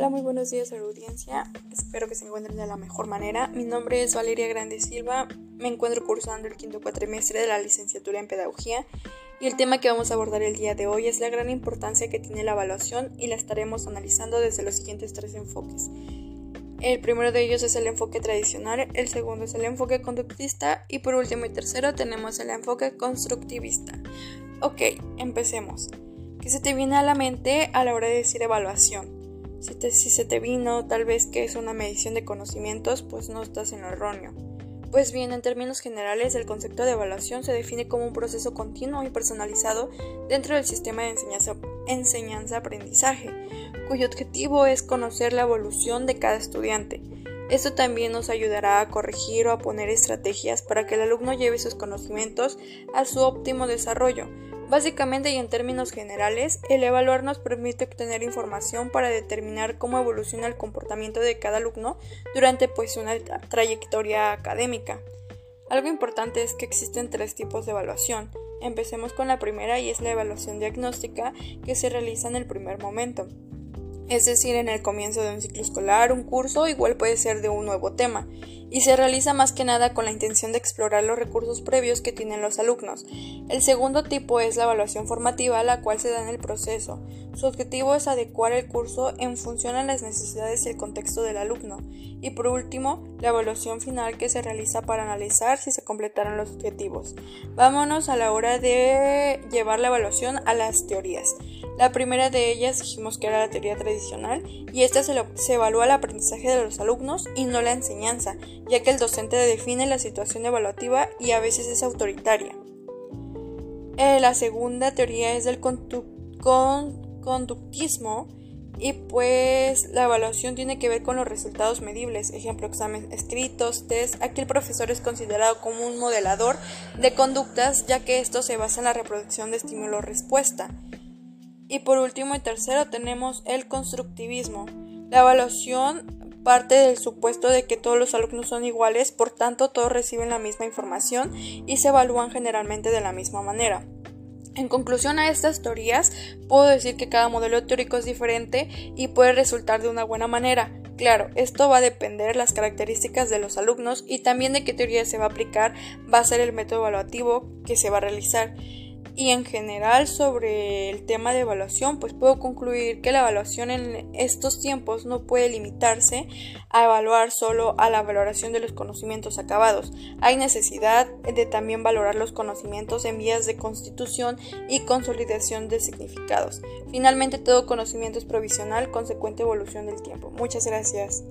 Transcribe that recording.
Hola, muy buenos días a la audiencia. Espero que se encuentren de la mejor manera. Mi nombre es Valeria Grande Silva. Me encuentro cursando el quinto cuatrimestre de la licenciatura en Pedagogía y el tema que vamos a abordar el día de hoy es la gran importancia que tiene la evaluación y la estaremos analizando desde los siguientes tres enfoques. El primero de ellos es el enfoque tradicional, el segundo es el enfoque conductista y por último y tercero tenemos el enfoque constructivista. Ok, empecemos. ¿Qué se te viene a la mente a la hora de decir evaluación? Si, se te vino tal vez que es una medición de conocimientos, pues no estás en lo erróneo. Pues bien, en términos generales, el concepto de evaluación se define como un proceso continuo y personalizado dentro del sistema de enseñanza-aprendizaje, cuyo objetivo es conocer la evolución de cada estudiante. Esto también nos ayudará a corregir o a poner estrategias para que el alumno lleve sus conocimientos a su óptimo desarrollo, Básicamente y en términos generales, el evaluar nos permite obtener información para determinar cómo evoluciona el comportamiento de cada alumno durante pues una trayectoria académica. Algo importante es que existen tres tipos de evaluación. Empecemos con la primera y es la evaluación diagnóstica que se realiza en el primer momento. Es decir, en el comienzo de un ciclo escolar, un curso, igual puede ser de un nuevo tema y se realiza más que nada con la intención de explorar los recursos previos que tienen los alumnos. El segundo tipo es la evaluación formativa, la cual se da en el proceso. Su objetivo es adecuar el curso en función a las necesidades y el contexto del alumno. Y por último, la evaluación final que se realiza para analizar si se completaron los objetivos. Vámonos a la hora de llevar la evaluación a las teorías. La primera de ellas dijimos que era la teoría tradicional y esta se, evalúa el aprendizaje de los alumnos y no la enseñanza, ya que el docente define la situación evaluativa y a veces es autoritaria. Eh, la segunda teoría es del conductismo y pues la evaluación tiene que ver con los resultados medibles, ejemplo, exámenes escritos, test. Aquí el profesor es considerado como un modelador de conductas, ya que esto se basa en la reproducción de estímulo-respuesta. Y por último y tercero tenemos el constructivismo. La evaluación parte del supuesto de que todos los alumnos son iguales, por tanto todos reciben la misma información y se evalúan generalmente de la misma manera. En conclusión a estas teorías, puedo decir que cada modelo teórico es diferente y puede resultar de una buena manera. Claro, esto va a depender las características de los alumnos y también de qué teoría se va a aplicar, va a ser el método evaluativo que se va a realizar y en general sobre el tema de evaluación, pues puedo concluir que la evaluación en estos tiempos no puede limitarse a evaluar solo a la valoración de los conocimientos acabados. Hay necesidad de también valorar los conocimientos en vías de constitución y consolidación de significados. Finalmente, todo conocimiento es provisional, consecuente evolución del tiempo. Muchas gracias.